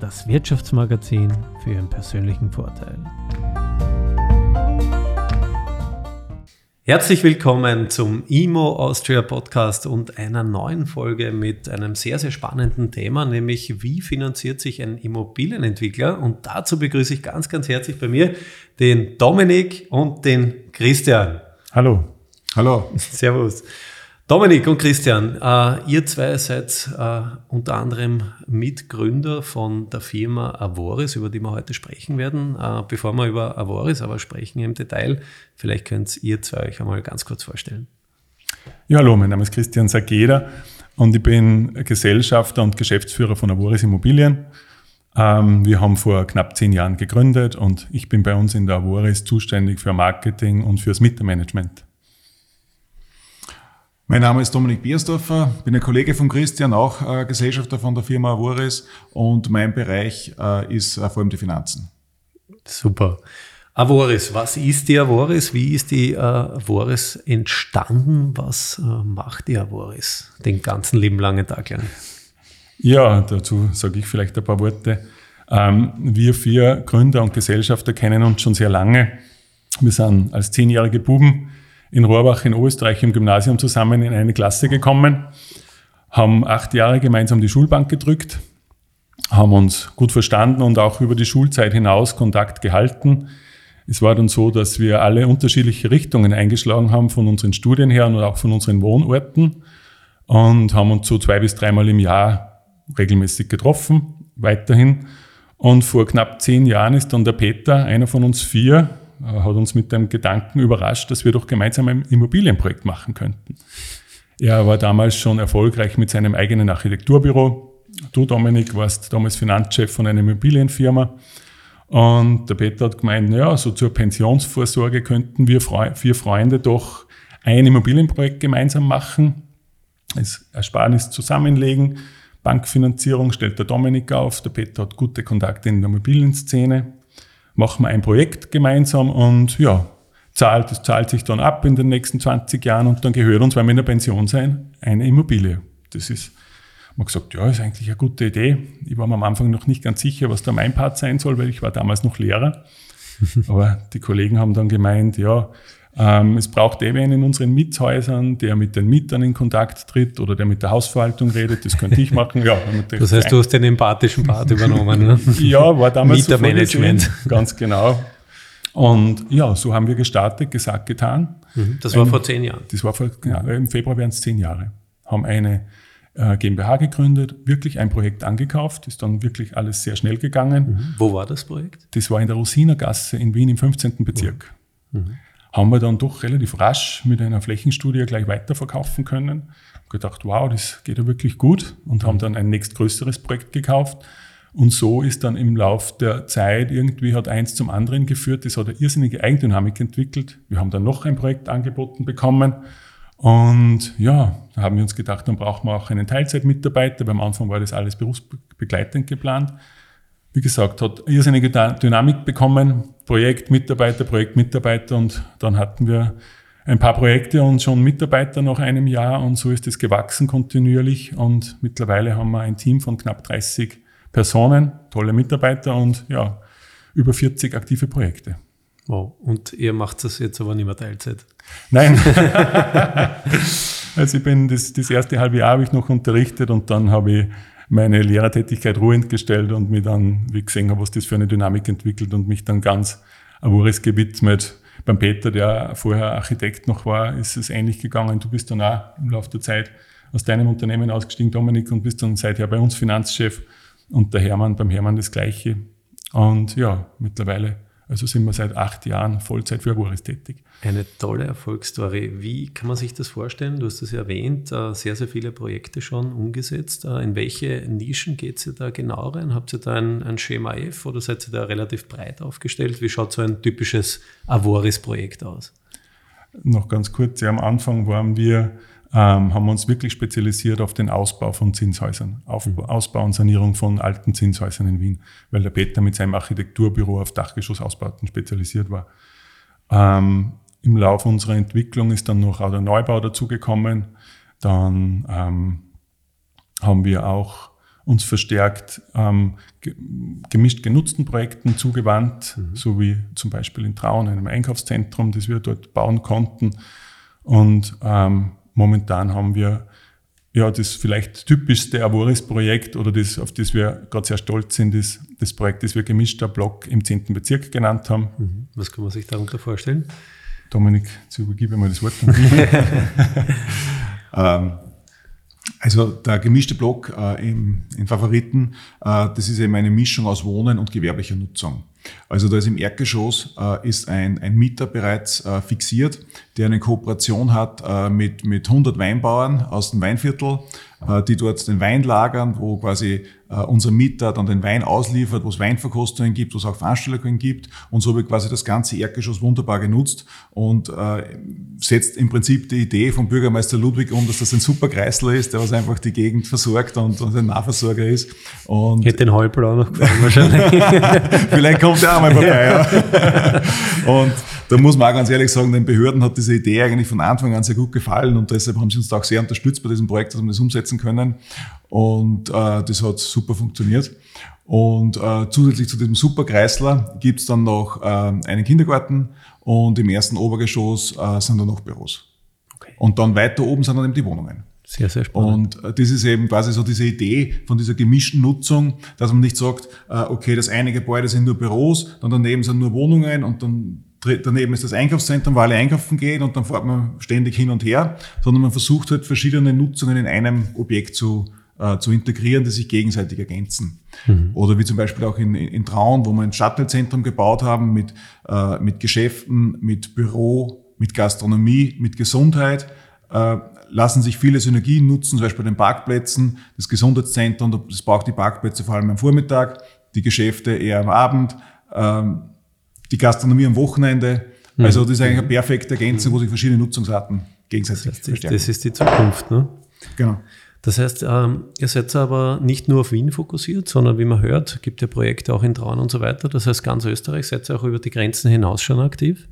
das Wirtschaftsmagazin für Ihren persönlichen Vorteil. Herzlich willkommen zum IMO Austria Podcast und einer neuen Folge mit einem sehr, sehr spannenden Thema, nämlich wie finanziert sich ein Immobilienentwickler? Und dazu begrüße ich ganz, ganz herzlich bei mir den Dominik und den Christian. Hallo. Hallo. Servus. Dominik und Christian, äh, ihr zwei seid äh, unter anderem Mitgründer von der Firma Avoris, über die wir heute sprechen werden. Äh, bevor wir über Avoris aber sprechen im Detail, vielleicht könnt ihr zwei euch einmal ganz kurz vorstellen. Ja, hallo, mein Name ist Christian Sageda und ich bin Gesellschafter und Geschäftsführer von Avoris Immobilien. Ähm, wir haben vor knapp zehn Jahren gegründet und ich bin bei uns in der Avoris zuständig für Marketing und fürs Mittelmanagement. Mein Name ist Dominik Biersdorfer, bin ein Kollege von Christian, auch äh, Gesellschafter von der Firma Avoris und mein Bereich äh, ist äh, vor allem die Finanzen. Super. Avoris, was ist die Avoris? Wie ist die äh, Avoris entstanden? Was äh, macht die Avoris den ganzen lieben langen Tag lang? Ja, dazu sage ich vielleicht ein paar Worte. Ähm, wir vier Gründer und Gesellschafter kennen uns schon sehr lange. Wir sind als zehnjährige Buben in Rohrbach in Österreich im Gymnasium zusammen in eine Klasse gekommen, haben acht Jahre gemeinsam die Schulbank gedrückt, haben uns gut verstanden und auch über die Schulzeit hinaus Kontakt gehalten. Es war dann so, dass wir alle unterschiedliche Richtungen eingeschlagen haben von unseren Studien her und auch von unseren Wohnorten und haben uns so zwei bis dreimal im Jahr regelmäßig getroffen, weiterhin. Und vor knapp zehn Jahren ist dann der Peter, einer von uns vier, hat uns mit dem Gedanken überrascht, dass wir doch gemeinsam ein Immobilienprojekt machen könnten. Er war damals schon erfolgreich mit seinem eigenen Architekturbüro. Du, Dominik, warst damals Finanzchef von einer Immobilienfirma. Und der Peter hat gemeint, ja, so zur Pensionsvorsorge könnten wir vier Freunde doch ein Immobilienprojekt gemeinsam machen, das Ersparnis zusammenlegen, Bankfinanzierung stellt der Dominik auf, der Peter hat gute Kontakte in der Immobilienszene, machen wir ein Projekt gemeinsam und ja, zahlt, das zahlt sich dann ab in den nächsten 20 Jahren und dann gehört uns, weil wir in der Pension sein, eine Immobilie. Das ist, man gesagt, ja, ist eigentlich eine gute Idee. Ich war mir am Anfang noch nicht ganz sicher, was da mein Part sein soll, weil ich war damals noch Lehrer. Aber die Kollegen haben dann gemeint, ja, es braucht eben in unseren Mietshäusern, der mit den Mietern in Kontakt tritt oder der mit der Hausverwaltung redet. Das könnte ich machen. Ja, das heißt, du hast den empathischen Part übernommen. Ne? ja, war damals Mietermanagement. So ganz genau. Und ja, so haben wir gestartet, gesagt, getan. Mhm. Das war Ein, vor zehn Jahren. Das war vor, ja, im Februar wären es zehn Jahre. Haben eine äh, GmbH gegründet, wirklich ein Projekt angekauft, ist dann wirklich alles sehr schnell gegangen. Mhm. Wo war das Projekt? Das war in der Rosinergasse in Wien im 15. Bezirk. Mhm haben wir dann doch relativ rasch mit einer Flächenstudie gleich weiterverkaufen können. Hab gedacht, wow, das geht ja wirklich gut und haben dann ein nächstgrößeres Projekt gekauft. Und so ist dann im Lauf der Zeit irgendwie hat eins zum anderen geführt. Das hat eine irrsinnige Eigendynamik entwickelt. Wir haben dann noch ein Projekt angeboten bekommen. Und ja, da haben wir uns gedacht, dann brauchen wir auch einen Teilzeitmitarbeiter. Beim Anfang war das alles berufsbegleitend geplant wie gesagt, hat irrsinnige Dynamik bekommen. Projekt, Mitarbeiter, Projekt, Mitarbeiter und dann hatten wir ein paar Projekte und schon Mitarbeiter nach einem Jahr und so ist es gewachsen kontinuierlich und mittlerweile haben wir ein Team von knapp 30 Personen, tolle Mitarbeiter und ja, über 40 aktive Projekte. Wow. Und ihr macht das jetzt aber nicht mehr Teilzeit? Nein. also ich bin das, das erste halbe Jahr habe ich noch unterrichtet und dann habe ich meine Lehrertätigkeit ruhend gestellt und mir dann, wie gesehen habe, was das für eine Dynamik entwickelt und mich dann ganz Avoris gewidmet. Beim Peter, der vorher Architekt noch war, ist es ähnlich gegangen. Du bist dann auch im Laufe der Zeit aus deinem Unternehmen ausgestiegen, Dominik, und bist dann seither bei uns Finanzchef und der Hermann, beim Hermann das Gleiche. Und ja, mittlerweile Also sind wir seit acht Jahren Vollzeit für Avoris tätig. Eine tolle Erfolgsstory. Wie kann man sich das vorstellen? Du hast es ja erwähnt, äh, sehr, sehr viele Projekte schon umgesetzt. Äh, in welche Nischen geht ihr da genau rein? Habt ihr da ein, ein Schema F oder seid ihr da relativ breit aufgestellt? Wie schaut so ein typisches Avoris-Projekt aus? Noch ganz kurz, ja, am Anfang waren wir ähm, haben wir uns wirklich spezialisiert auf den Ausbau von Zinshäusern, auf mhm. Ausbau und Sanierung von alten Zinshäusern in Wien, weil der Peter mit seinem Architekturbüro auf Dachgeschossausbauten spezialisiert war. Ähm, Im Laufe unserer Entwicklung ist dann noch auch der Neubau dazugekommen. Dann ähm, haben wir auch uns verstärkt ähm, gemischt genutzten Projekten zugewandt, mhm. so wie zum Beispiel in Traun, einem Einkaufszentrum, das wir dort bauen konnten. Und ähm, momentan haben wir ja das vielleicht typischste Avoris-Projekt oder das, auf das wir gerade sehr stolz sind, das, das Projekt, das wir gemischter Block im 10. Bezirk genannt haben. Mhm. Was kann man sich darunter vorstellen? Dominik, jetzt übergebe mal das Wort. ähm, also der gemischte Block äh, im, in Favoriten, äh, das ist eben eine Mischung aus Wohnen und gewerblicher Nutzung. Also da ist im Erdgeschoss äh, ist ein, ein Mieter bereits äh, fixiert, der eine Kooperation hat äh, mit, mit 100 Weinbauern aus dem Weinviertel, die dort den Wein lagern, wo quasi äh, unser Mieter dann den Wein ausliefert, wo es Weinverkostungen gibt, wo es auch Veranstaltungen gibt. Und so wird quasi das ganze Erdgeschoss wunderbar genutzt und äh, setzt im Prinzip die Idee vom Bürgermeister Ludwig um, dass das ein super Kreisler ist, der was einfach die Gegend versorgt und, und ein Nahversorger ist. Und Hätte den Halblau noch gefallen wahrscheinlich. Vielleicht kommt der auch mal vorbei. Ja. und da muss man auch ganz ehrlich sagen, den Behörden hat diese Idee eigentlich von Anfang an sehr gut gefallen und deshalb haben sie uns da auch sehr unterstützt bei diesem Projekt, dass wir das umsetzen können. Und äh, das hat super funktioniert. Und äh, zusätzlich zu diesem Superkreisler gibt es dann noch äh, einen Kindergarten und im ersten Obergeschoss äh, sind dann noch Büros. Okay. Und dann weiter oben sind dann eben die Wohnungen. Sehr, sehr spannend. Und äh, das ist eben quasi so diese Idee von dieser gemischten Nutzung, dass man nicht sagt, äh, okay, das eine Gebäude sind nur Büros, dann daneben sind nur Wohnungen und dann daneben ist das Einkaufszentrum, wo alle einkaufen gehen und dann fährt man ständig hin und her, sondern man versucht halt verschiedene Nutzungen in einem Objekt zu, äh, zu integrieren, die sich gegenseitig ergänzen. Mhm. Oder wie zum Beispiel auch in, in Traun, wo wir ein Shuttlezentrum gebaut haben mit, äh, mit Geschäften, mit Büro, mit Gastronomie, mit Gesundheit, äh, lassen sich viele Synergien nutzen, zum Beispiel bei den Parkplätzen, das Gesundheitszentrum, das braucht die Parkplätze vor allem am Vormittag, die Geschäfte eher am Abend. Ähm, die Gastronomie am Wochenende. Mhm. Also das ist eigentlich eine perfekte Ergänzung, wo sich verschiedene Nutzungsarten gegenseitig das heißt, verstärken. Das ist die Zukunft, ne? Genau. Das heißt, ähm, ihr seid aber nicht nur auf Wien fokussiert, sondern wie man hört, gibt ja Projekte auch in Traun und so weiter. Das heißt, ganz Österreich seid ihr auch über die Grenzen hinaus schon aktiv?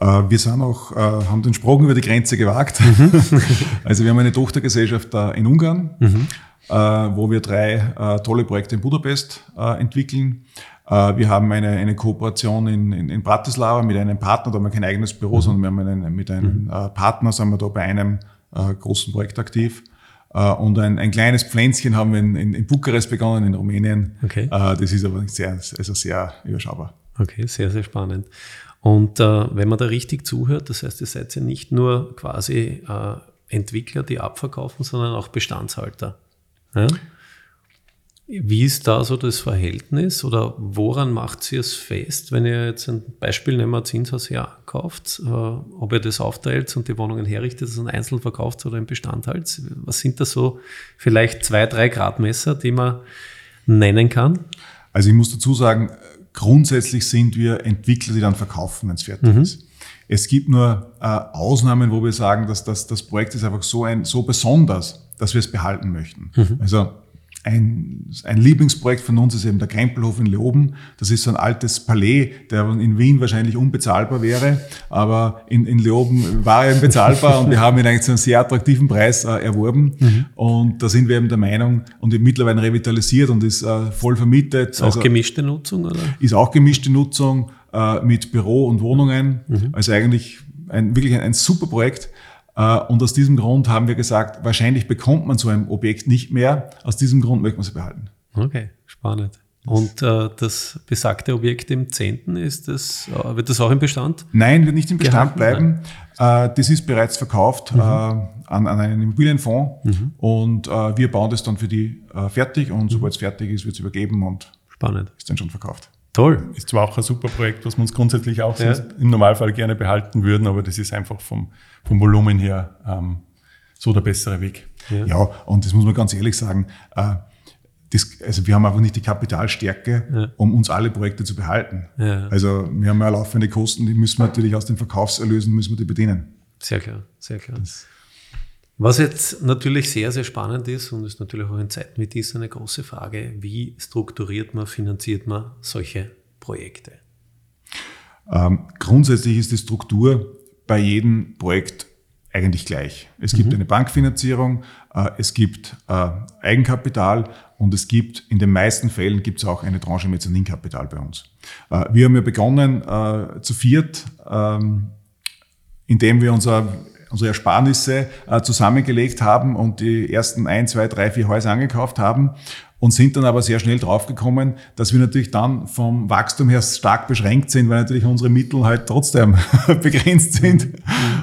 Äh, wir sind auch, äh, haben den Sprung über die Grenze gewagt. Mhm. also wir haben eine Tochtergesellschaft in Ungarn, mhm. Äh, wo wir drei tolle Projekte in Budapest entwickeln. Äh, wir haben eine, eine Kooperation in, in, in Bratislava mit einem Partner, da haben wir kein eigenes Büro, mhm. sondern wir haben einen, mit einem mhm. Äh, Partner, sind wir da bei einem äh, großen Projekt aktiv. Und ein, ein kleines Pflänzchen haben wir in, in, in Bukarest begonnen, in Rumänien. Okay. Das ist aber sehr, also sehr überschaubar. Okay, sehr, sehr spannend. Und äh, wenn man da richtig zuhört, das heißt, ihr seid ja nicht nur quasi äh, Entwickler, die abverkaufen, sondern auch Bestandshalter. Ja? Wie ist da so das Verhältnis oder woran macht sie es fest, wenn ihr jetzt ein Beispiel nehmen, ein Zinshaus herkauft, äh, ob ihr das aufteilt und die Wohnungen herrichtet, also einzeln verkauft oder im Bestand halt? Was sind da so vielleicht zwei, drei Gradmesser, die man nennen kann? Also ich muss dazu sagen, grundsätzlich sind wir Entwickler, die dann verkaufen, wenn es fertig mhm. ist. Es gibt nur äh, Ausnahmen, wo wir sagen, dass das, das Projekt ist einfach so, ein, so besonders, dass wir es behalten möchten. Mhm. Also ein, ein Lieblingsprojekt von uns ist eben der Krempelhof in Leoben. Das ist so ein altes Palais, der in Wien wahrscheinlich unbezahlbar wäre, aber in, in Leoben war er eben bezahlbar und wir haben ihn eigentlich zu einem sehr attraktiven Preis äh, erworben. Mhm. Und da sind wir eben der Meinung und mittlerweile revitalisiert und ist äh, voll vermietet. Ist also, auch gemischte Nutzung, oder? Ist auch gemischte Nutzung äh, mit Büro und Wohnungen. Mhm. Also eigentlich ein, wirklich ein, ein super Projekt. Äh, und aus diesem Grund haben wir gesagt, wahrscheinlich bekommt man so ein Objekt nicht mehr. Aus diesem Grund möchten wir sie behalten. Okay, spannend. Und äh, das besagte Objekt im 10. Ist das, äh, wird das auch im Bestand? Nein, wird nicht im Bestand gehalten? bleiben. Äh, das ist bereits verkauft mhm. äh, an, an, einen Immobilienfonds mhm. und wir bauen das dann für die fertig und mhm. sobald es fertig ist, wird es übergeben und Spannend. ist dann schon verkauft. Toll. Ist zwar auch ein super Projekt, was wir uns grundsätzlich auch Ja. im Normalfall gerne behalten würden, aber das ist einfach vom, vom Volumen her ähm, so der bessere Weg. Ja. Ja, und das muss man ganz ehrlich sagen, äh, das, also wir haben einfach nicht die Kapitalstärke, Ja. um uns alle Projekte zu behalten. Ja. Also wir haben ja laufende Kosten, die müssen wir natürlich aus den Verkaufserlösen müssen wir die bedienen. Sehr klar, sehr klar. Was jetzt natürlich sehr, sehr spannend ist und ist natürlich auch in Zeiten wie diesen eine große Frage, wie strukturiert man, finanziert man solche Projekte? Ähm, grundsätzlich ist die Struktur bei jedem Projekt eigentlich gleich. Es gibt eine Bankfinanzierung, äh, es gibt äh, Eigenkapital und es gibt in den meisten Fällen gibt es auch eine Tranche Mezzaninkapital bei uns. Äh, wir haben ja begonnen äh, zu viert, ähm, indem wir unser, unsere Ersparnisse äh, zusammengelegt haben und die ersten ein, zwei, drei, vier Häuser angekauft haben und sind dann aber sehr schnell draufgekommen, dass wir natürlich dann vom Wachstum her stark beschränkt sind, weil natürlich unsere Mittel halt trotzdem begrenzt sind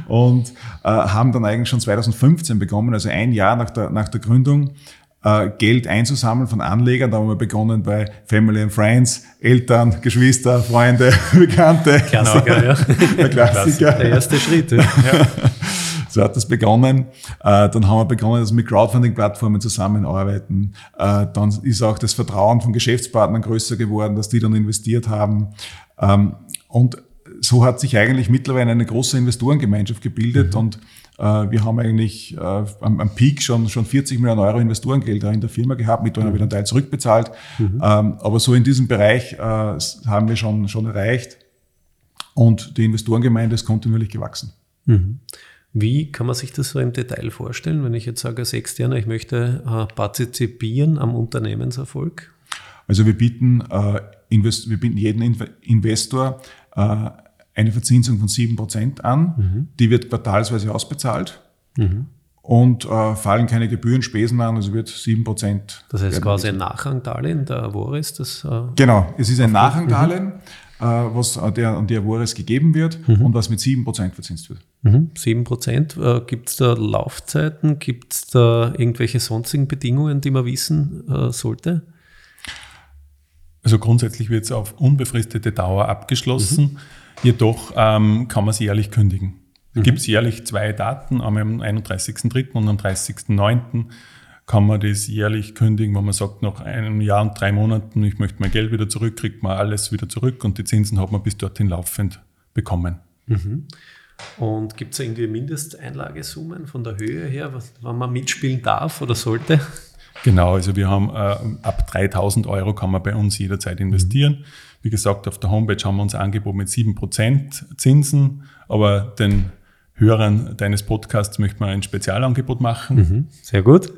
und äh, haben dann eigentlich schon 2015 begonnen, also ein Jahr nach der, nach der Gründung, äh, Geld einzusammeln von Anlegern. Da haben wir begonnen bei Family and Friends, Eltern, Geschwister, Freunde, Bekannte. Klassiker, ja. Der Klassiker. Der erste Schritt. Ja. So hat das begonnen. Äh, dann haben wir begonnen, dass wir mit Crowdfunding-Plattformen zusammenarbeiten. Äh, dann ist auch das Vertrauen von Geschäftspartnern größer geworden, dass die dann investiert haben. Ähm, und so hat sich eigentlich mittlerweile eine große Investorengemeinschaft gebildet und äh, wir haben eigentlich äh, am, am Peak schon, schon 40 Millionen Euro Investorengelder in der Firma gehabt, mit denen haben wir einen Teil zurückbezahlt. Ähm, aber so in diesem Bereich äh, haben wir schon, schon erreicht und die Investorengemeinde ist kontinuierlich gewachsen. Wie kann man sich das so im Detail vorstellen, wenn ich jetzt sage als Externer, ich möchte äh, partizipieren am Unternehmenserfolg? Also wir bieten, äh, Invest wir bieten jedem Inve- Investor äh, eine Verzinsung von 7% an. Die wird quartalsweise ausbezahlt und äh, fallen keine Gebühren, Spesen an, also wird 7%. Das heißt quasi ein Nachrangdarlehen der Avoris, das äh, Genau, es ist ein Nachrangdarlehen, äh, was äh, der, an die Avoris gegeben wird und was mit 7% verzinst wird. Mhm, 7%. Äh, Gibt es da Laufzeiten? Gibt es da irgendwelche sonstigen Bedingungen, die man wissen äh, sollte? Also grundsätzlich wird es auf unbefristete Dauer abgeschlossen. Jedoch ähm, kann man es jährlich kündigen. Es gibt jährlich zwei Daten, am 31.03. und am 30.09. kann man das jährlich kündigen, wo man sagt, nach einem Jahr und drei Monaten, ich möchte mein Geld wieder zurück, kriegt man alles wieder zurück und die Zinsen hat man bis dorthin laufend bekommen. Und gibt es irgendwie Mindesteinlagesummen von der Höhe her, was, wann man mitspielen darf oder sollte? Genau, also wir haben äh, ab 3000 Euro kann man bei uns jederzeit investieren. Wie gesagt, auf der Homepage haben wir uns ein Angebot mit 7% Zinsen, aber den Hörern deines Podcasts möchten wir ein Spezialangebot machen. Sehr gut.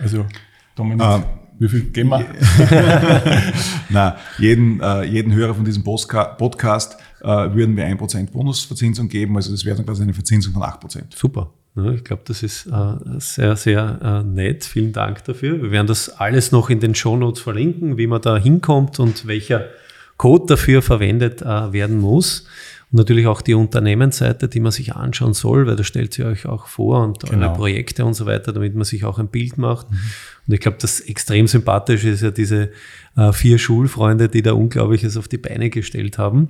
Also, Dominik, Ah. wie viel geben wir? Na, jeden, äh, jeden Hörer von diesem Postka Podcast äh, würden wir 1% Bonusverzinsung geben, also das wäre dann quasi eine Verzinsung von 8%. Super. Ja, ich glaube, das ist äh, sehr, sehr äh, nett. Vielen Dank dafür. Wir werden das alles noch in den Shownotes verlinken, wie man da hinkommt und welcher Code dafür verwendet äh, werden muss. Und natürlich auch die Unternehmensseite, die man sich anschauen soll, weil da stellt sie euch auch vor und Genau. eure Projekte und so weiter, damit man sich auch ein Bild macht. Und ich glaube, das extrem sympathisch ist ja diese äh, vier Schulfreunde, die da Unglaubliches auf die Beine gestellt haben.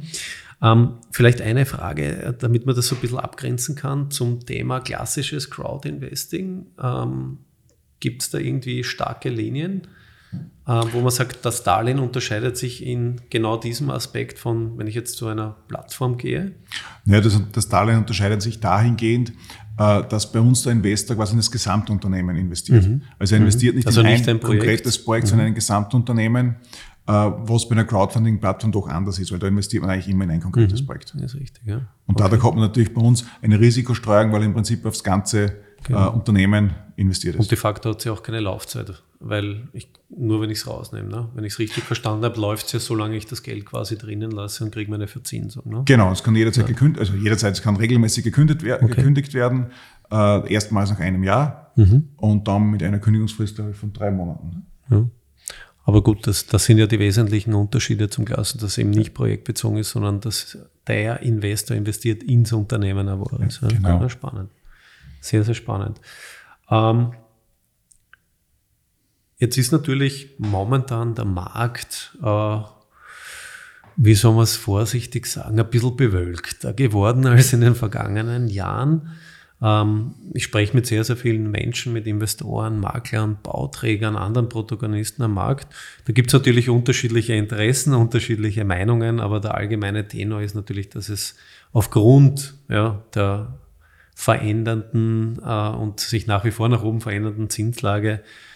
Ähm, vielleicht eine Frage, äh, damit man das so ein bisschen abgrenzen kann zum Thema klassisches Crowd-Investing. Ähm, Gibt es da irgendwie starke Linien, wo man sagt, das Darlehen unterscheidet sich in genau diesem Aspekt von, wenn ich jetzt zu einer Plattform gehe? Ja, das, das Darlehen unterscheidet sich dahingehend, äh, dass bei uns der Investor quasi in das Gesamtunternehmen investiert. Also er investiert nicht Also in nicht ein, ein Projekt. konkretes Projekt, sondern in ein Gesamtunternehmen, äh, was bei einer Crowdfunding-Plattform doch anders ist, weil da investiert man eigentlich immer in ein konkretes Projekt. Das ist richtig, ja. Und dadurch hat man natürlich bei uns eine Risikostreuung, weil im Prinzip aufs ganze äh, Unternehmen investiert ist. Und de facto hat sie auch keine Laufzeit, weil ich, nur wenn ich es rausnehme, ne? wenn ich es richtig verstanden habe, läuft es ja, solange ich das Geld quasi drinnen lasse und kriege meine Verzinsung. Ne? Genau, es kann jederzeit gekündigt, also jederzeit, es kann regelmäßig gekündigt, wer Okay. gekündigt werden, äh, erstmals nach einem Jahr Mhm. und dann mit einer Kündigungsfrist ich, von drei Monaten. Ja. Aber gut, das, das sind ja die wesentlichen Unterschiede zum Klassen, dass eben nicht projektbezogen ist, sondern dass der Investor investiert ins Unternehmen. Aber ja, genau. ja, spannend. Sehr, sehr spannend. Ähm, jetzt ist natürlich momentan der Markt äh, wie soll man es vorsichtig sagen, ein bisschen bewölkter geworden als in den vergangenen Jahren. Ähm, ich spreche mit sehr, sehr vielen Menschen, mit Investoren, Maklern, Bauträgern, anderen Protagonisten am Markt. Da gibt es natürlich unterschiedliche Interessen, unterschiedliche Meinungen, aber der allgemeine Tenor ist natürlich, dass es aufgrund ja, der verändernden äh, und sich nach wie vor nach oben verändernden Zinslage äh,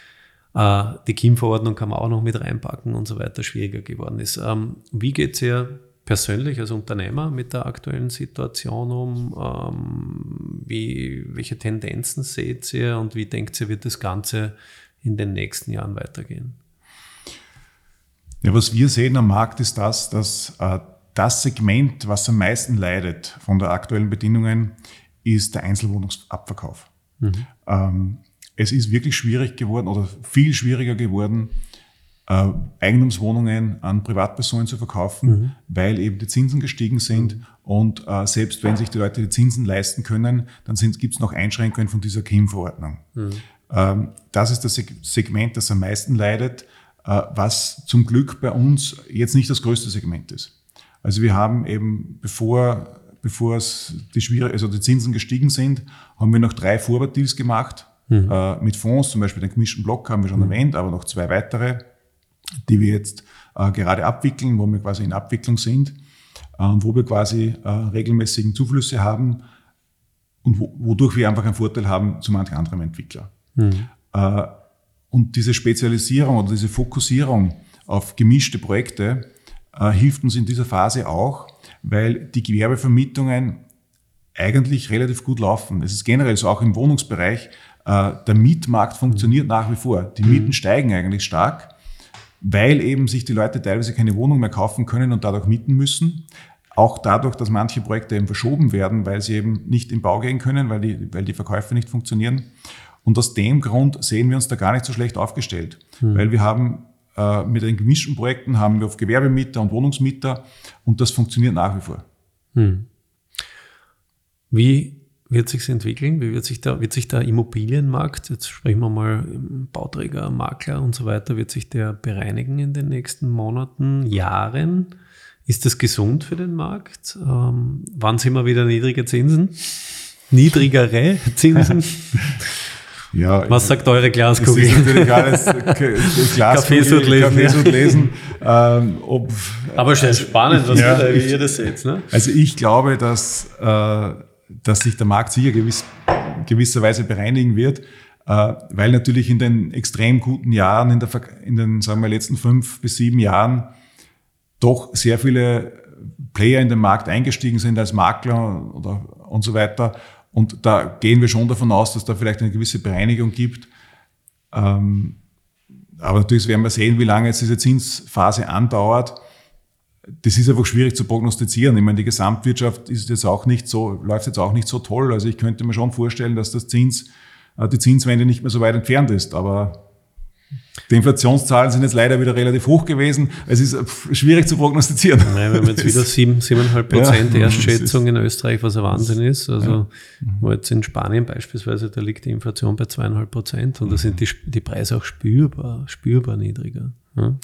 die KIM-Verordnung kann man auch noch mit reinpacken und so weiter, schwieriger geworden ist. Ähm, wie geht es ihr persönlich als Unternehmer mit der aktuellen Situation um? Ähm, wie, welche Tendenzen seht ihr und wie denkt ihr, wird das Ganze in den nächsten Jahren weitergehen? Ja, was wir sehen am Markt ist das, dass äh, das Segment, was am meisten leidet von der aktuellen Bedingungen, ist der Einzelwohnungsabverkauf. Mhm. Ähm, es ist wirklich schwierig geworden oder viel schwieriger geworden, äh, Eigentumswohnungen an Privatpersonen zu verkaufen, mhm. weil eben die Zinsen gestiegen sind. Mhm. Und äh, selbst wenn sich die Leute die Zinsen leisten können, dann gibt es noch Einschränkungen von dieser KIM-Verordnung. Mhm. Ähm, das ist das Segment, das am meisten leidet, äh, was zum Glück bei uns jetzt nicht das größte Segment ist. Also wir haben eben, bevor, bevor es die, also die Zinsen gestiegen sind, haben wir noch drei Forward-Deals gemacht Mhm. Äh, mit Fonds, zum Beispiel den gemischten Block haben wir schon mhm. erwähnt, aber noch zwei weitere, die wir jetzt äh, gerade abwickeln, wo wir quasi in Abwicklung sind äh, und wo wir quasi äh, regelmäßigen Zuflüsse haben und wo, wodurch wir einfach einen Vorteil haben zu manchen anderen Entwicklern. Mhm. Äh, und diese Spezialisierung oder diese Fokussierung auf gemischte Projekte äh, hilft uns in dieser Phase auch, weil die Gewerbevermietungen eigentlich relativ gut laufen. Es ist generell so auch im Wohnungsbereich, der Mietmarkt funktioniert nach wie vor. Die Mieten mhm. steigen eigentlich stark, weil eben sich die Leute teilweise keine Wohnung mehr kaufen können und dadurch mieten müssen. Auch dadurch, dass manche Projekte eben verschoben werden, weil sie eben nicht in Bau gehen können, weil die, weil die Verkäufe nicht funktionieren. Und aus dem Grund sehen wir uns da gar nicht so schlecht aufgestellt, mhm. weil wir haben äh, mit den gemischten Projekten haben wir auf Gewerbemieter und Wohnungsmieter und das funktioniert nach wie vor. Mhm. Wie wird sich entwickeln? Wie wird sich, der, wird sich der Immobilienmarkt, jetzt sprechen wir mal Bauträger, Makler und so weiter, wird sich der bereinigen in den nächsten Monaten, Jahren? Ist das gesund für den Markt? Ähm, wann sind wir wieder niedrige Zinsen? Niedrigere Zinsen? Ja, Was sagt eure Glaskugel? Das ist natürlich alles Kaffeesud lesen. Lesen ähm, ob, Aber schon spannend, was ja, ihr, wie ihr das seht. Ne? Also ich glaube, dass äh, dass sich der Markt sicher gewiss, gewisserweise bereinigen wird, äh, weil natürlich in den extrem guten Jahren, in, der, in den sagen wir, letzten fünf bis sieben Jahren, doch sehr viele Player in den Markt eingestiegen sind als Makler oder, und so weiter. Und da gehen wir schon davon aus, dass da vielleicht eine gewisse Bereinigung gibt. Ähm, aber natürlich werden wir sehen, wie lange jetzt diese Zinsphase andauert das ist einfach schwierig zu prognostizieren. Ich meine, die Gesamtwirtschaft ist jetzt auch nicht so, läuft jetzt auch nicht so toll. Also ich könnte mir schon vorstellen, dass das Zins, äh, die Zinswende nicht mehr so weit entfernt ist. Aber die Inflationszahlen sind jetzt leider wieder relativ hoch gewesen. Es ist äh, schwierig zu prognostizieren. Nein, wir haben jetzt wieder 7, 7,5 Prozent ja, Erstschätzung in Österreich, was ein Wahnsinn ist. Also, ja. wo jetzt in Spanien beispielsweise, da liegt die Inflation bei 2,5 Prozent und da sind die, die Preise auch spürbar, spürbar niedriger. Ja.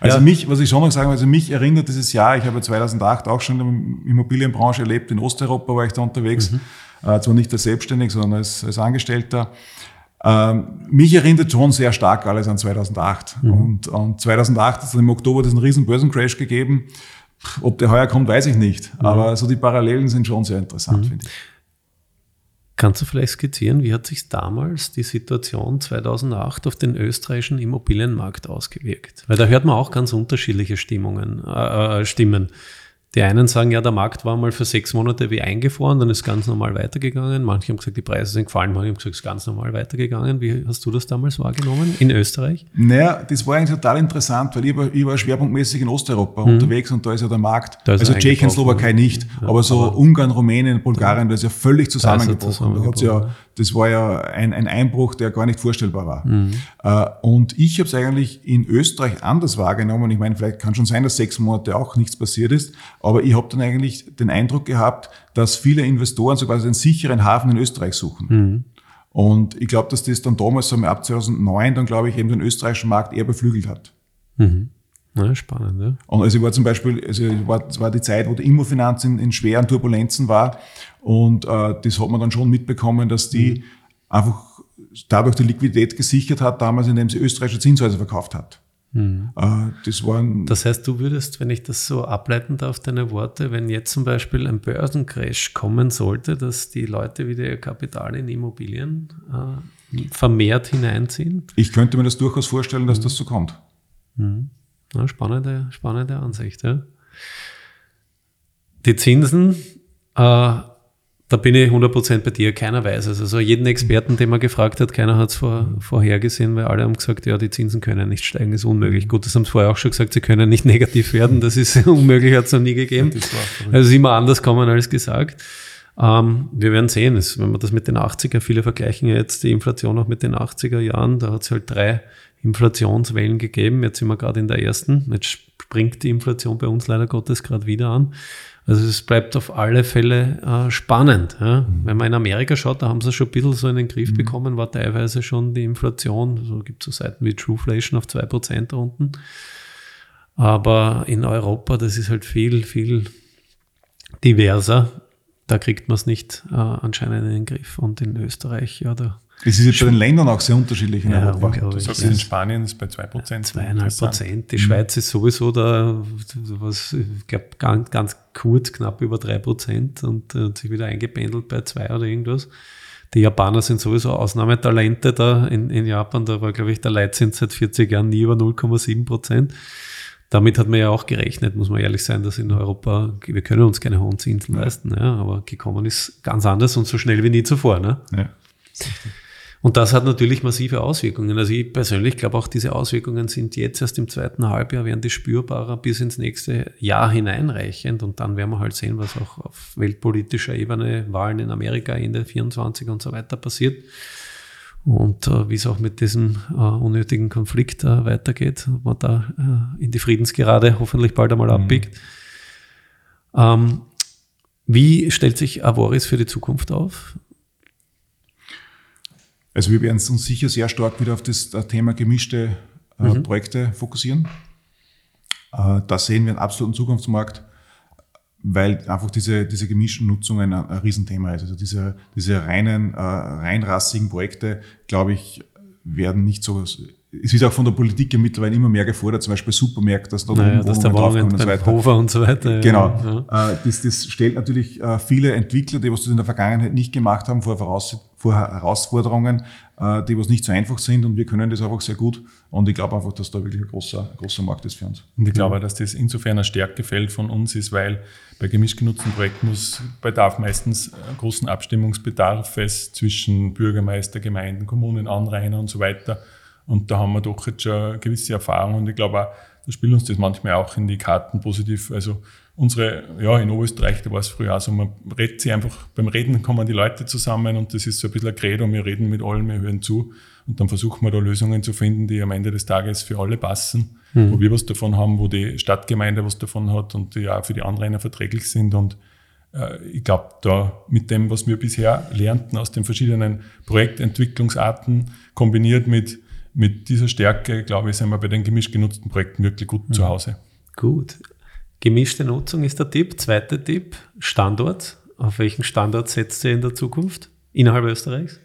Also ja. mich, was ich schon noch sagen also mich erinnert dieses Jahr, ich habe 2008 auch schon in der Immobilienbranche erlebt, in Osteuropa war ich da unterwegs, mhm. äh, zwar nicht als Selbstständig, sondern als, als Angestellter. Ähm, mich erinnert schon sehr stark alles an 2008. Mhm. Und, und 2008 hat es im Oktober diesen riesen Börsencrash gegeben. Ob der heuer kommt, weiß ich nicht. Mhm. Aber so die Parallelen sind schon sehr interessant, mhm. finde ich. Kannst du vielleicht skizzieren, wie hat sich damals die Situation 2008 auf den österreichischen Immobilienmarkt ausgewirkt? Weil da hört man auch ganz unterschiedliche Stimmungen, äh, äh Stimmen. Die einen sagen, ja, der Markt war mal für sechs Monate wie eingefroren, dann ist ganz normal weitergegangen. Manche haben gesagt, die Preise sind gefallen, manche haben gesagt, es ist ganz normal weitergegangen. Wie hast du das damals wahrgenommen in Österreich? Naja, das war eigentlich total interessant, weil ich war, ich war schwerpunktmäßig in Osteuropa mhm. unterwegs und da ist ja der Markt, also Tschechien, Slowakei nicht, ja, aber so aber Ungarn, Rumänien, Bulgarien, da ist ja völlig zusammengebrochen. Da hat's ja das war ja ein, ein Einbruch, der gar nicht vorstellbar war. Mhm. Äh, und ich habe es eigentlich in Österreich anders wahrgenommen. Ich meine, vielleicht kann schon sein, dass sechs Monate auch nichts passiert ist, aber ich habe dann eigentlich den Eindruck gehabt, dass viele Investoren sogar einen sicheren Hafen in Österreich suchen. Mhm. Und ich glaube, dass das dann damals so ab 2009 dann, glaube ich, eben den österreichischen Markt eher beflügelt hat. Mhm. Ja, spannend, ja. Und also ich war zum Beispiel, also es war, war die Zeit, wo die Immofinanz in, in schweren Turbulenzen war und äh, das hat man dann schon mitbekommen, dass die mhm. einfach dadurch die Liquidität gesichert hat, damals, indem sie österreichische Zinshäuser verkauft hat. Mhm. Äh, das, waren das heißt, du würdest, wenn ich das so ableiten darf, deine Worte, wenn jetzt zum Beispiel ein Börsencrash kommen sollte, dass die Leute wieder ihr Kapital in Immobilien äh, vermehrt hineinziehen? Ich könnte mir das durchaus vorstellen, dass mhm. das so kommt. Mhm. Ja, spannende, spannende Ansicht. Ja. Die Zinsen, äh, da bin ich 100% bei dir, keiner weiß es. Also jeden Experten, den man gefragt hat, keiner hat es vor, vorhergesehen, weil alle haben gesagt, ja, die Zinsen können nicht steigen, ist unmöglich. Gut, das haben sie vorher auch schon gesagt, sie können nicht negativ werden, das ist unmöglich, hat es noch nie gegeben. Also ist immer anders kommen als gesagt. Ähm, wir werden sehen, es, wenn man das mit den 80er, viele vergleichen ja jetzt die Inflation auch mit den 80er Jahren, da hat es halt drei Inflationswellen gegeben, jetzt sind wir gerade in der ersten, jetzt springt die Inflation bei uns leider Gottes gerade wieder an. Also es bleibt auf alle Fälle äh, spannend. Ja? Mhm. Wenn man in Amerika schaut, da haben sie schon ein bisschen so in den Griff mhm. bekommen, war teilweise schon die Inflation, so also gibt es so Seiten wie Trueflation auf 2% unten. Aber in Europa, das ist halt viel, viel diverser. Da kriegt man es nicht äh, anscheinend in den Griff. Und in Österreich, ja, da es ist jetzt bei den Ländern auch sehr unterschiedlich in ja, Europa. Du sagst, in Spanien ist es bei 2%. 2,5 Prozent. Die Schweiz ist sowieso da, was, ich glaube, ganz, ganz kurz, knapp über 3 Prozent und äh, hat sich wieder eingependelt bei 2 oder irgendwas. Die Japaner sind sowieso Ausnahmetalente da in, in Japan. Da war, glaube ich, der Leitzins seit 40 Jahren nie über 0,7 Prozent. Damit hat man ja auch gerechnet, muss man ehrlich sein, dass in Europa, wir können uns keine hohen Zinsen ja. leisten, ja, aber gekommen ist ganz anders und so schnell wie nie zuvor. Ne? Ja. Und das hat natürlich massive Auswirkungen. Also ich persönlich glaube auch, diese Auswirkungen sind jetzt erst im zweiten Halbjahr, werden die spürbarer bis ins nächste Jahr hineinreichend. Und dann werden wir halt sehen, was auch auf weltpolitischer Ebene, Wahlen in Amerika Ende 24 und so weiter passiert. Und äh, wie es auch mit diesem äh, unnötigen Konflikt äh, weitergeht, ob man da äh, in die Friedensgerade hoffentlich bald einmal mhm. abbiegt. Ähm, wie stellt sich Avoris für die Zukunft auf? Also wir werden uns sicher sehr stark wieder auf das Thema gemischte äh, mhm. Projekte fokussieren. Äh, da sehen wir einen absoluten Zukunftsmarkt, weil einfach diese, diese gemischten Nutzungen ein, ein Riesenthema ist. Also diese, diese reinen, äh, reinrassigen Projekte, glaube ich, werden nicht so es ist auch von der Politik ja mittlerweile immer mehr gefordert, zum Beispiel Supermärkte, dass da naja, dass da Wohnungen und so weiter. Hofer und so weiter. Genau. Ja. Äh, das, das stellt natürlich äh, viele Entwickler, die was das in der Vergangenheit nicht gemacht haben, vor, Voraus vor Herausforderungen, äh, die was nicht so einfach sind und wir können das einfach sehr gut. Und ich glaube einfach, dass da wirklich ein großer, großer Markt ist für uns. Und ich glaube, dass das insofern ein Stärkefeld von uns ist, weil bei gemischt genutzten Projekten muss bedarf meistens großen Abstimmungsbedarfes zwischen Bürgermeister, Gemeinden, Kommunen, Anrainer und so weiter und da haben wir doch jetzt schon gewisse Erfahrung und ich glaube auch, da spielt uns das manchmal auch in die Karten positiv. Also unsere, ja, in Oberösterreich, da war es früher auch so, man redet sich einfach, beim Reden kommen die Leute zusammen und das ist so ein bisschen ein Credo, wir reden mit allen, wir hören zu und dann versuchen wir da Lösungen zu finden, die am Ende des Tages für alle passen, mhm. wo wir was davon haben, wo die Stadtgemeinde was davon hat und die auch für die Anrainer verträglich sind und äh, ich glaube, da mit dem, was wir bisher lernten aus den verschiedenen Projektentwicklungsarten, kombiniert mit mit dieser Stärke, glaube ich, sind wir bei den gemischt genutzten Projekten wirklich gut mhm. zu Hause. Gut. Gemischte Nutzung ist der Tipp. Zweiter Tipp, Standort. Auf welchen Standort setzt ihr in der Zukunft innerhalb Österreichs?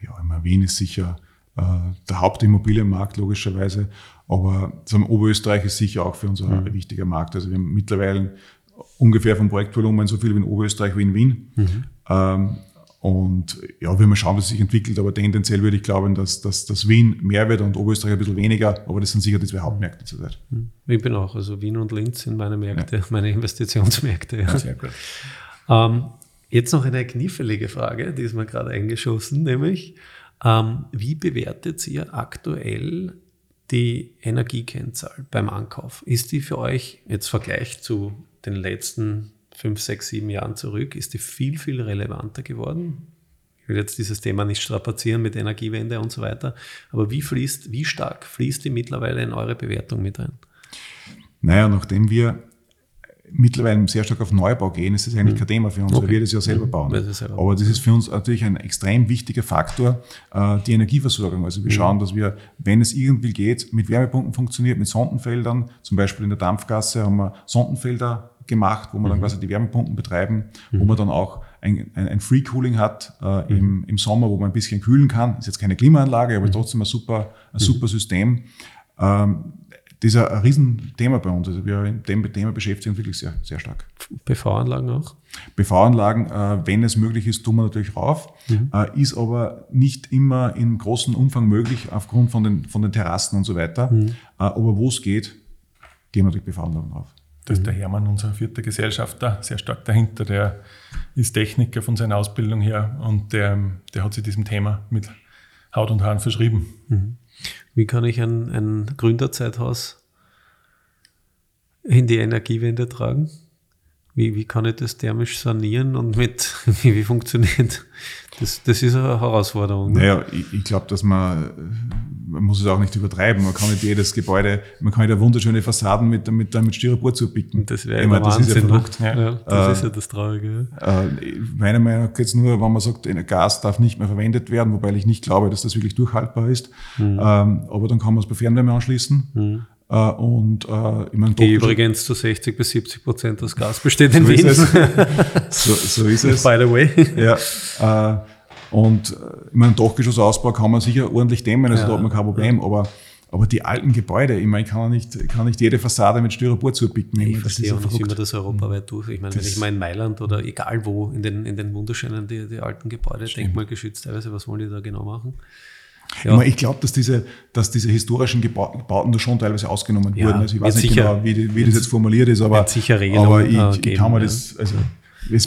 Ja, immer Wien ist sicher äh, der Hauptimmobilienmarkt logischerweise, aber so Oberösterreich ist sicher auch für uns ein mhm. wichtiger Markt. Also wir haben mittlerweile ungefähr vom Projektvolumen so viel wie in Oberösterreich wie in Wien. Mhm. Ähm, und ja, wir mal schauen, was sich entwickelt, aber tendenziell würde ich glauben, dass, dass, dass Wien mehr wird und Oberösterreich ein bisschen weniger, aber das sind sicher die zwei Hauptmärkte zurzeit. Hm. Ich bin auch, also Wien und Linz sind meine Märkte, ja. meine Investitionsmärkte. Ja. Sehr gut. Ähm, jetzt noch eine knifflige Frage, die ist mir gerade eingeschossen, nämlich, ähm, wie bewertet ihr aktuell die Energiekennzahl beim Ankauf? Ist die für euch jetzt Vergleich zu den letzten fünf, sechs, sieben Jahren zurück, ist die viel, viel relevanter geworden. Ich will jetzt dieses Thema nicht strapazieren mit Energiewende und so weiter, aber wie fließt, wie stark fließt die mittlerweile in eure Bewertung mit rein? Naja, nachdem wir mittlerweile sehr stark auf Neubau gehen, ist das eigentlich mhm. kein Thema für uns, okay. weil wir das ja selber bauen. Das selber Aber das ist für uns natürlich ein extrem wichtiger Faktor, äh, die Energieversorgung. Also wir mhm. schauen, dass wir, wenn es irgendwie geht, mit Wärmepumpen funktioniert, mit Sondenfeldern, zum Beispiel in der Dampfgasse haben wir Sondenfelder gemacht, wo wir dann mhm. quasi die Wärmepumpen betreiben, wo man dann auch ein, ein, ein Free Cooling hat äh, im, im Sommer, wo man ein bisschen kühlen kann. Ist jetzt keine Klimaanlage, aber trotzdem ein super, ein super System. Ähm, das ist ein Riesenthema bei uns. Also wir in dem Thema beschäftigen uns wirklich sehr, sehr stark. PV-Anlagen auch? PV-Anlagen, äh, wenn es möglich ist, tun wir natürlich rauf. Mhm. Äh, ist aber nicht immer in großem Umfang möglich aufgrund von den, von den Terrassen und so weiter. Mhm. Äh, aber wo es geht, gehen wir natürlich PV-Anlagen rauf. Da ist der Hermann, unser vierter Gesellschafter, sehr stark dahinter. Der ist Techniker von seiner Ausbildung her und der, der hat sich diesem Thema mit Haut und Haaren verschrieben. Mhm. Wie kann ich ein, ein Gründerzeithaus in die Energiewende tragen? Wie, wie kann ich das thermisch sanieren und mit, wie, wie funktioniert das? Das ist eine Herausforderung. Ne? Naja, ich, ich glaube, dass man, man muss es auch nicht übertreiben. Man kann nicht jedes Gebäude, man kann nicht wunderschöne Fassaden mit, mit, mit Styropor zupicken. Das wäre immer Wahnsinn. Das ist ja ne? Ja, das äh, ist ja das Traurige. Äh, meiner Meinung nach geht es nur, wenn man sagt, Gas darf nicht mehr verwendet werden, wobei ich nicht glaube, dass das wirklich durchhaltbar ist. Mhm. Ähm, aber dann kann man es bei Fernwärme anschließen. Mhm. Äh, und äh, ich meine, Die übrigens zu 60 bis 70 Prozent aus Gas besteht in so Wien. Ist so, so ist es. By the way. Ja, äh, und äh, ich meine, Dachgeschossausbau kann man sicher ordentlich dämmen, also ja. da hat man kein Problem, aber aber die alten Gebäude, ich meine, ich kann nicht, kann nicht jede Fassade mit Styropor zupicken. Ich, ich verstehe auch nicht, wie man das europaweit durch. Ich meine, das wenn ich mal in Mailand oder egal wo, in den, in den wunderschönen, die, die alten Gebäude, denkmalgeschützt teilweise, was wollen die da genau machen? Ja. Ich, ich glaube, dass diese, dass diese historischen Bauten da schon teilweise ausgenommen ja, wurden. Also ich weiß nicht sicher, genau, wie, wie das jetzt formuliert ist, aber, sicher aber ich, äh, ich kann mir das, also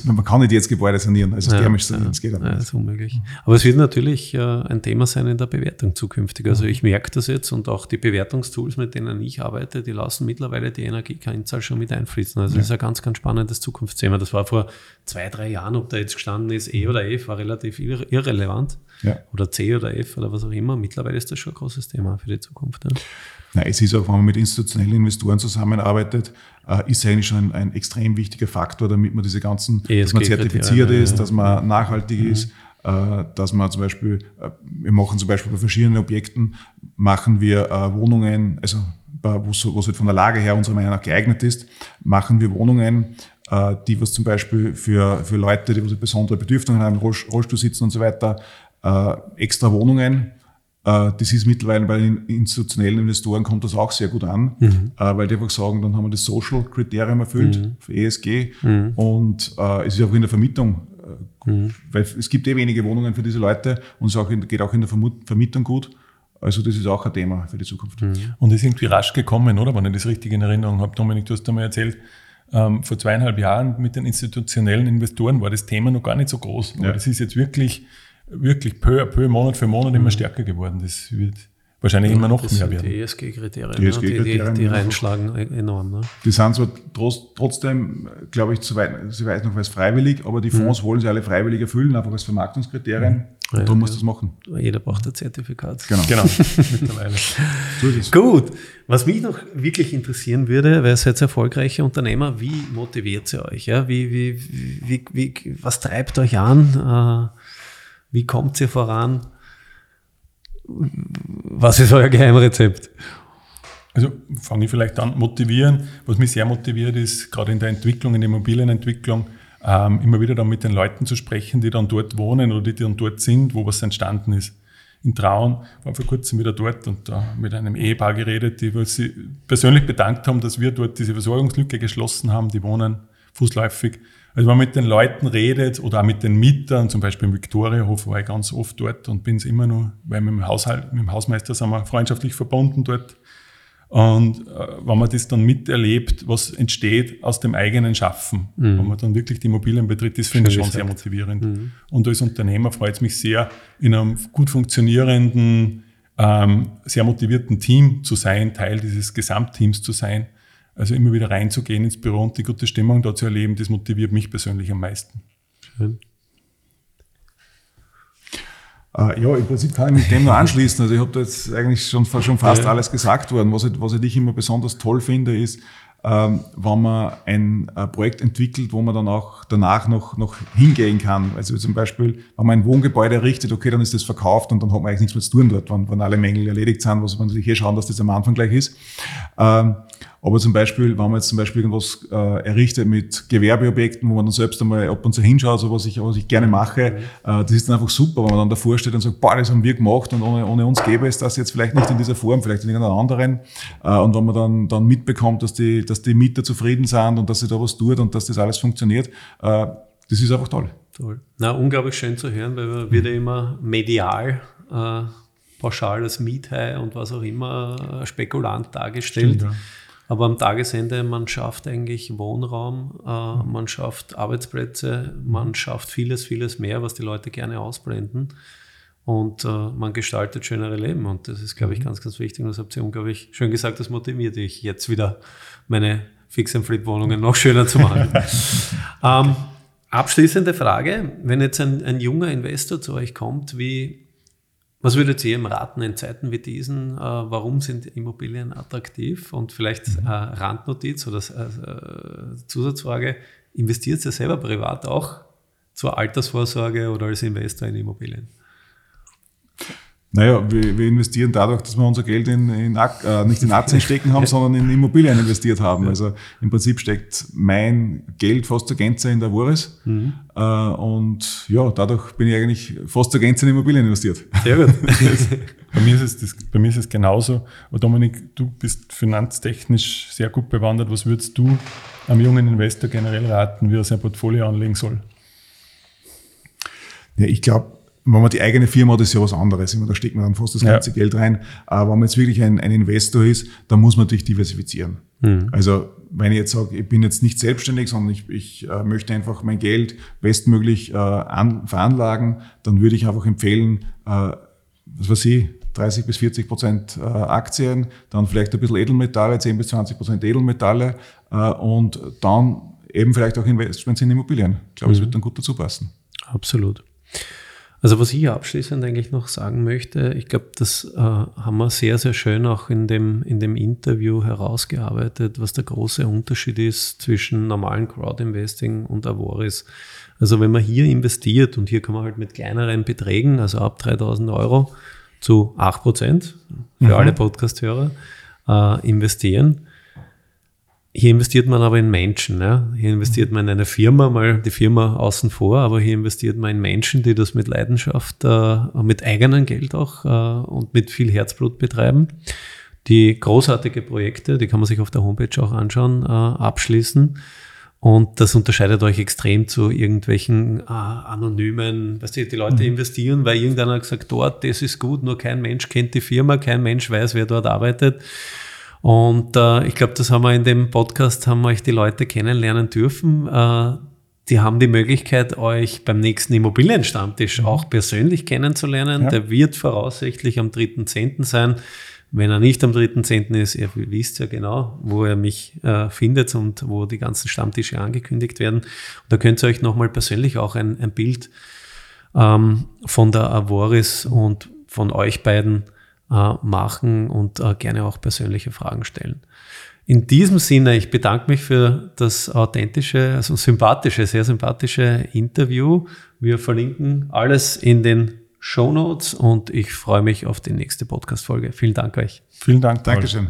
man kann nicht jetzt Gebäude sanieren, also ja, thermisch sanieren, das geht aber ja, nicht. Das ist unmöglich. Aber es wird natürlich äh, ein Thema sein in der Bewertung zukünftig. Also ich merke das jetzt und auch die Bewertungstools, mit denen ich arbeite, die lassen mittlerweile die Energiekennzahl schon mit einfließen. Also ja. das ist ein ganz, ganz spannendes Zukunftsthema. Das war vor zwei, drei Jahren, ob da jetzt gestanden ist, E oder F, war relativ irrelevant. Ja. Oder C oder F oder was auch immer. Mittlerweile ist das schon ein großes Thema für die Zukunft. Nein, es ist auch, wenn man mit institutionellen Investoren zusammenarbeitet, äh, ist eigentlich schon ein, ein, extrem wichtiger Faktor, damit man diese ganzen, ESG dass man zertifiziert ist, ja. dass man nachhaltig mhm. ist, äh, dass man zum Beispiel, äh, wir machen zum Beispiel bei verschiedenen Objekten, machen wir Wohnungen, also wo es halt von der Lage her unserer Meinung nach geeignet ist, machen wir Wohnungen, die was zum Beispiel für, für Leute, die was besondere Bedürfnisse haben, Rollstuhl sitzen und so weiter, extra Wohnungen das ist mittlerweile bei den institutionellen Investoren kommt das auch sehr gut an, mhm. Äh, weil die einfach sagen, dann haben wir das Social-Kriterium erfüllt mhm. für ESG mhm. und äh, es ist auch in der Vermietung, mhm. weil es gibt eh wenige Wohnungen für diese Leute und es auch in, geht auch in der Vermietung gut. Also das ist auch ein Thema für die Zukunft. Mhm. Und ist irgendwie rasch gekommen, oder? Wenn ich das richtig in Erinnerung habe. Dominik, du hast einmal erzählt, ähm, vor zweieinhalb Jahren mit den institutionellen Investoren war das Thema noch gar nicht so groß. Aber ja. das ist jetzt wirklich wirklich peu à peu, Monat für Monat immer mhm. stärker geworden. Das wird wahrscheinlich ja, immer noch mehr werden. Die ESG-Kriterien, ESG die, die, die, reinschlagen e- enorm. Ne? Die sind zwar trotzdem, glaube ich, soweit, soweit noch als freiwillig, aber die Fonds mhm. wollen sie alle freiwillig erfüllen, einfach als Vermarktungskriterien. Mhm. Und ja, darum muss das machen. Jeder braucht ein Zertifikat. Genau. genau. Mittlerweile. so Gut. Was mich noch wirklich interessieren würde, weil ihr seid erfolgreiche Unternehmer, wie motiviert ihr euch? Ja? Wie, wie, wie, wie, was treibt euch an? Wie kommt ihr voran? Was ist euer Geheimrezept? Also fange ich vielleicht an, motivieren. Was mich sehr motiviert ist, gerade in der Entwicklung, in der Immobilienentwicklung, ähm, immer wieder dann mit den Leuten zu sprechen, die dann dort wohnen oder die dann dort sind, wo was entstanden ist. In Traun war vor kurzem wieder dort und da mit einem Ehepaar geredet, die sich persönlich bedankt haben, dass wir dort diese Versorgungslücke geschlossen haben. Die wohnen fußläufig also wenn man mit den Leuten redet oder auch mit den Mietern, zum Beispiel im Viktoriahof war ich ganz oft dort und bin es immer nur, weil mit dem, Haushalt, mit dem Hausmeister sind wir freundschaftlich verbunden dort. Und äh, wenn man das dann miterlebt, was entsteht aus dem eigenen Schaffen, mhm. wenn man dann wirklich die Immobilien betritt, das finde ich schon sehr motivierend. Mhm. Und als Unternehmer freut es mich sehr, in einem gut funktionierenden, ähm, sehr motivierten Team zu sein, Teil dieses Gesamtteams zu sein also immer wieder reinzugehen ins Büro und die gute Stimmung da zu erleben, das motiviert mich persönlich am meisten. Schön. Äh, ja, im Prinzip kann ich mit dem nur anschließen. Also ich habe da jetzt eigentlich schon, schon fast ja. alles gesagt worden. Was ich, was ich immer besonders toll finde, ist, ähm, wenn man ein, ein, Projekt entwickelt, wo man dann auch danach noch, noch hingehen kann. Also zum Beispiel, wenn man ein Wohngebäude errichtet, okay, dann ist das verkauft und dann hat man eigentlich nichts mehr zu tun dort, wenn, wenn alle Mängel erledigt sind, was man sich hier schauen, dass das am Anfang gleich ist. Ähm, aber zum Beispiel, wenn man jetzt zum Beispiel irgendwas äh, errichtet mit Gewerbeobjekten, wo man dann selbst einmal ab und zu hinschaut, so was ich, was ich gerne mache, mhm. äh, das ist dann einfach super, wenn man dann davor steht und sagt, boah, das haben wir gemacht und ohne, ohne uns gäbe es das jetzt vielleicht nicht in dieser Form, vielleicht in irgendeiner anderen. Äh, und wenn man dann, dann mitbekommt, dass die, dass die Mieter zufrieden sind und dass sich da was tut und dass das alles funktioniert, äh, das ist einfach toll. Toll. Na, unglaublich schön zu hören, weil man wird ja immer medial äh, pauschal als Miethai und was auch immer äh, Spekulant dargestellt. Stimmt, ja. Aber am Tagesende, man schafft eigentlich Wohnraum, äh, man schafft Arbeitsplätze, man schafft vieles, vieles mehr, was die Leute gerne ausblenden. Und äh, man gestaltet schönere Leben. Und das ist, glaube ich, mhm. ganz, ganz wichtig. Und das habt ihr unglaublich schön gesagt, das motiviert dich jetzt wieder, meine Fix and Flip Wohnungen noch schöner zu machen. ähm, abschließende Frage, wenn jetzt ein, ein junger Investor zu euch kommt, wie, was würdet ihr ihm raten in Zeiten wie diesen? Äh, warum sind Immobilien attraktiv? Und vielleicht äh, Randnotiz oder äh, Zusatzfrage, investiert ihr selber privat auch zur Altersvorsorge oder als Investor in Immobilien? Naja, wir, wir investieren dadurch, dass wir unser Geld in, in äh, nicht in Aktien stecken haben, sondern in Immobilien investiert haben. Also im Prinzip steckt mein Geld fast zur Gänze in der Voris. Mhm. Äh, und ja, dadurch bin ich eigentlich fast zur Gänze in Immobilien investiert. Sehr gut. bei, mir ist es das, bei mir ist es genauso. Aber Dominik, du bist finanztechnisch sehr gut bewandert. Was würdest du einem jungen Investor generell raten, wie er sein Portfolio anlegen soll? Ja, ich glaube, wenn man die eigene Firma hat, ist ja was anderes. Da steckt man dann fast das ganze ja. Geld rein. Aber wenn man jetzt wirklich ein, ein Investor ist, dann muss man natürlich diversifizieren. Mhm. Also wenn ich jetzt sage, ich bin jetzt nicht selbstständig, sondern ich, ich äh, möchte einfach mein Geld bestmöglich äh, an, veranlagen, dann würde ich einfach empfehlen, äh, was weiß ich, 30 bis 40 Prozent äh, Aktien, dann vielleicht ein bisschen Edelmetalle, 10 bis 20 Prozent Edelmetalle äh, und dann eben vielleicht auch Investments in Immobilien. Ich glaube, es mhm. wird dann gut dazu passen. Absolut. Also was ich abschließend eigentlich noch sagen möchte, ich glaube, das äh, haben wir sehr, sehr schön auch in dem, in dem Interview herausgearbeitet, was der große Unterschied ist zwischen normalen Crowdinvesting und Avoris. Also wenn man hier investiert und hier kann man halt mit kleineren Beträgen, also ab 3000 Euro zu 8 Prozent für mhm. alle Podcast-Hörer äh, investieren, hier investiert man aber in Menschen. Ja? Hier investiert man in eine Firma, mal die Firma außen vor, aber hier investiert man in Menschen, die das mit Leidenschaft, äh, mit eigenem Geld auch äh, und mit viel Herzblut betreiben. Die großartige Projekte, die kann man sich auf der Homepage auch anschauen, äh, abschließen. Und das unterscheidet euch extrem zu irgendwelchen äh, anonymen, weißt du, die Leute mhm. investieren, weil irgendeiner hat gesagt, dort, das ist gut, nur kein Mensch kennt die Firma, kein Mensch weiß, wer dort arbeitet. Und äh, ich glaube, das haben wir in dem Podcast, haben wir euch die Leute kennenlernen dürfen. Äh, die haben die Möglichkeit, euch beim nächsten Immobilienstammtisch mhm. auch persönlich kennenzulernen. Ja. Der wird voraussichtlich am 3.10. sein. Wenn er nicht am 3.10. ist, ihr wisst ja genau, wo er mich äh, findet und wo die ganzen Stammtische angekündigt werden. Und da könnt ihr euch nochmal persönlich auch ein, ein Bild ähm, von der Avoris und von euch beiden äh, machen und äh, gerne auch persönliche Fragen stellen. In diesem Sinne, ich bedanke mich für das authentische, also sympathische, sehr sympathische Interview. Wir verlinken alles in den Show Notes und ich freue mich auf die nächste Podcast-Folge. Vielen Dank euch. Vielen Dank. Dankeschön.